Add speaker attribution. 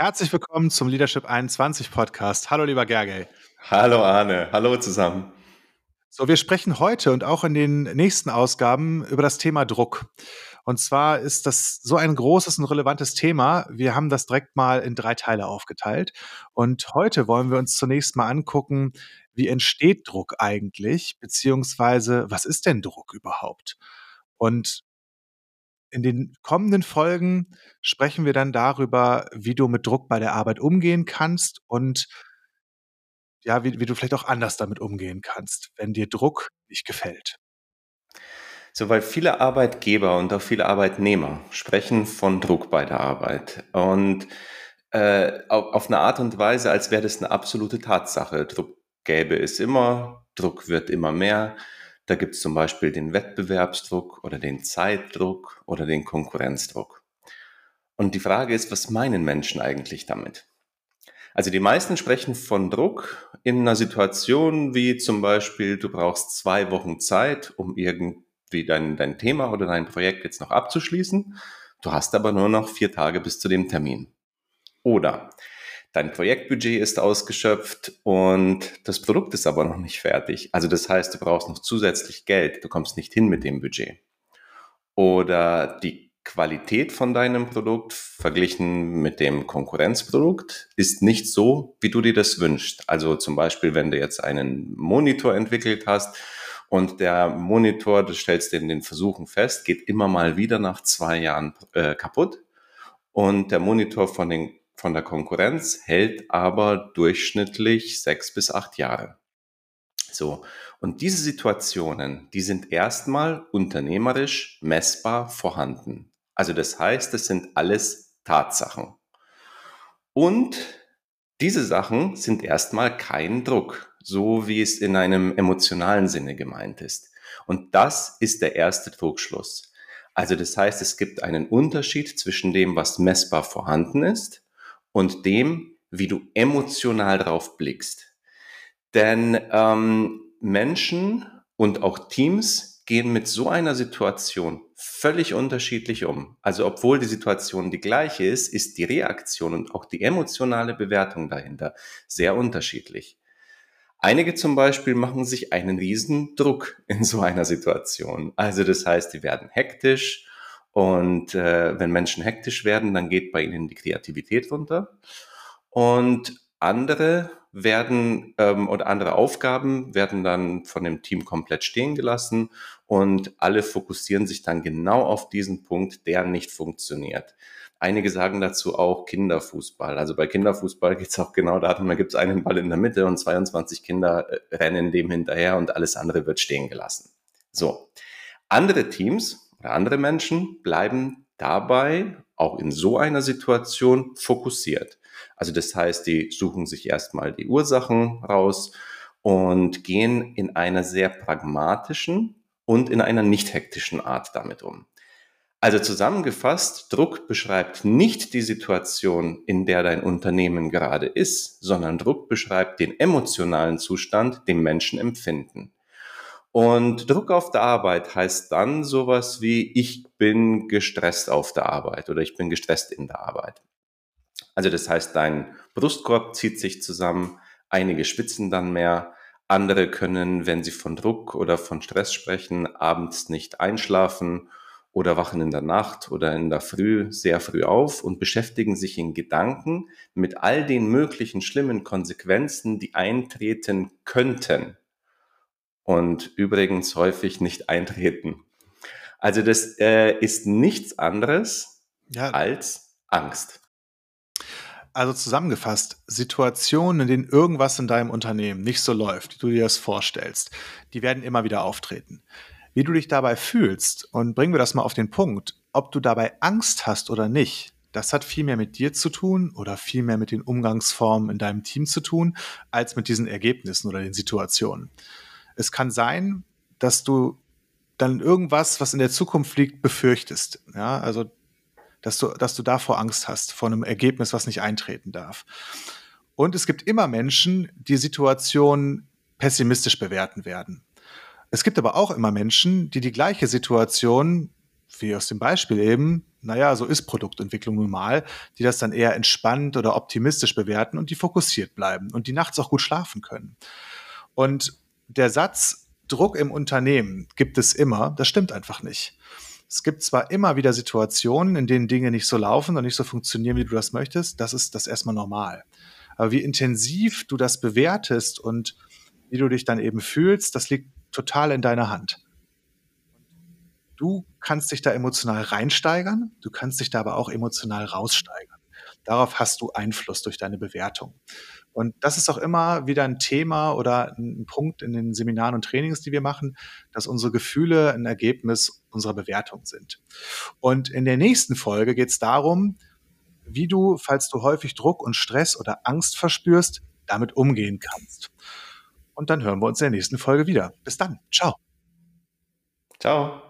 Speaker 1: Herzlich willkommen zum Leadership 21 Podcast. Hallo, lieber Gergely.
Speaker 2: Hallo, Arne. Hallo zusammen.
Speaker 1: So, wir sprechen heute und auch in den nächsten Ausgaben über das Thema Druck. Und zwar ist das so ein großes und relevantes Thema. Wir haben das direkt mal in drei Teile aufgeteilt. Und heute wollen wir uns zunächst mal angucken, wie entsteht Druck eigentlich, beziehungsweise was ist denn Druck überhaupt? Und in den kommenden Folgen sprechen wir dann darüber, wie du mit Druck bei der Arbeit umgehen kannst und ja, wie, wie du vielleicht auch anders damit umgehen kannst, wenn dir Druck nicht gefällt.
Speaker 2: So, weil viele Arbeitgeber und auch viele Arbeitnehmer sprechen von Druck bei der Arbeit und äh, auf, auf eine Art und Weise, als wäre das eine absolute Tatsache. Druck gäbe es immer, Druck wird immer mehr. Da gibt es zum Beispiel den Wettbewerbsdruck oder den Zeitdruck oder den Konkurrenzdruck. Und die Frage ist, was meinen Menschen eigentlich damit? Also die meisten sprechen von Druck in einer Situation wie zum Beispiel, du brauchst zwei Wochen Zeit, um irgendwie dein, dein Thema oder dein Projekt jetzt noch abzuschließen. Du hast aber nur noch vier Tage bis zu dem Termin. Oder Dein Projektbudget ist ausgeschöpft und das Produkt ist aber noch nicht fertig. Also das heißt, du brauchst noch zusätzlich Geld. Du kommst nicht hin mit dem Budget. Oder die Qualität von deinem Produkt verglichen mit dem Konkurrenzprodukt ist nicht so, wie du dir das wünschst. Also zum Beispiel, wenn du jetzt einen Monitor entwickelt hast und der Monitor, du stellst in den Versuchen fest, geht immer mal wieder nach zwei Jahren äh, kaputt und der Monitor von den von der Konkurrenz, hält aber durchschnittlich sechs bis acht Jahre. So. Und diese Situationen, die sind erstmal unternehmerisch messbar vorhanden. Also das heißt, das sind alles Tatsachen. Und diese Sachen sind erstmal kein Druck, so wie es in einem emotionalen Sinne gemeint ist. Und das ist der erste Druckschluss. Also das heißt, es gibt einen Unterschied zwischen dem, was messbar vorhanden ist und dem, wie du emotional drauf blickst. Denn ähm, Menschen und auch Teams gehen mit so einer Situation völlig unterschiedlich um. Also obwohl die Situation die gleiche ist, ist die Reaktion und auch die emotionale Bewertung dahinter sehr unterschiedlich. Einige zum Beispiel machen sich einen riesen Druck in so einer Situation. Also das heißt, die werden hektisch und äh, wenn Menschen hektisch werden, dann geht bei ihnen die Kreativität runter. Und andere werden ähm, oder andere Aufgaben werden dann von dem Team komplett stehen gelassen und alle fokussieren sich dann genau auf diesen Punkt, der nicht funktioniert. Einige sagen dazu auch Kinderfußball. Also bei Kinderfußball geht es auch genau darum, da gibt es einen Ball in der Mitte und 22 Kinder äh, rennen dem hinterher und alles andere wird stehen gelassen. So. Andere Teams oder andere Menschen bleiben dabei auch in so einer Situation fokussiert. Also das heißt, die suchen sich erstmal die Ursachen raus und gehen in einer sehr pragmatischen und in einer nicht hektischen Art damit um. Also zusammengefasst, Druck beschreibt nicht die Situation, in der dein Unternehmen gerade ist, sondern Druck beschreibt den emotionalen Zustand, den Menschen empfinden. Und Druck auf der Arbeit heißt dann sowas wie, ich bin gestresst auf der Arbeit oder ich bin gestresst in der Arbeit. Also das heißt, dein Brustkorb zieht sich zusammen, einige spitzen dann mehr, andere können, wenn sie von Druck oder von Stress sprechen, abends nicht einschlafen oder wachen in der Nacht oder in der Früh sehr früh auf und beschäftigen sich in Gedanken mit all den möglichen schlimmen Konsequenzen, die eintreten könnten und übrigens häufig nicht eintreten. Also das äh, ist nichts anderes ja. als Angst.
Speaker 1: Also zusammengefasst, Situationen, in denen irgendwas in deinem Unternehmen nicht so läuft, wie du dir das vorstellst, die werden immer wieder auftreten. Wie du dich dabei fühlst, und bringen wir das mal auf den Punkt, ob du dabei Angst hast oder nicht, das hat viel mehr mit dir zu tun oder viel mehr mit den Umgangsformen in deinem Team zu tun, als mit diesen Ergebnissen oder den Situationen. Es kann sein, dass du dann irgendwas, was in der Zukunft liegt, befürchtest. Ja, also, dass du, dass du davor Angst hast, vor einem Ergebnis, was nicht eintreten darf. Und es gibt immer Menschen, die Situationen pessimistisch bewerten werden. Es gibt aber auch immer Menschen, die die gleiche Situation wie aus dem Beispiel eben, naja, so ist Produktentwicklung nun mal, die das dann eher entspannt oder optimistisch bewerten und die fokussiert bleiben und die nachts auch gut schlafen können. Und der Satz, Druck im Unternehmen gibt es immer, das stimmt einfach nicht. Es gibt zwar immer wieder Situationen, in denen Dinge nicht so laufen und nicht so funktionieren, wie du das möchtest, das ist das erstmal normal. Aber wie intensiv du das bewertest und wie du dich dann eben fühlst, das liegt total in deiner Hand. Du kannst dich da emotional reinsteigern, du kannst dich da aber auch emotional raussteigern. Darauf hast du Einfluss durch deine Bewertung. Und das ist auch immer wieder ein Thema oder ein Punkt in den Seminaren und Trainings, die wir machen, dass unsere Gefühle ein Ergebnis unserer Bewertung sind. Und in der nächsten Folge geht es darum, wie du, falls du häufig Druck und Stress oder Angst verspürst, damit umgehen kannst. Und dann hören wir uns in der nächsten Folge wieder. Bis dann. Ciao.
Speaker 2: Ciao.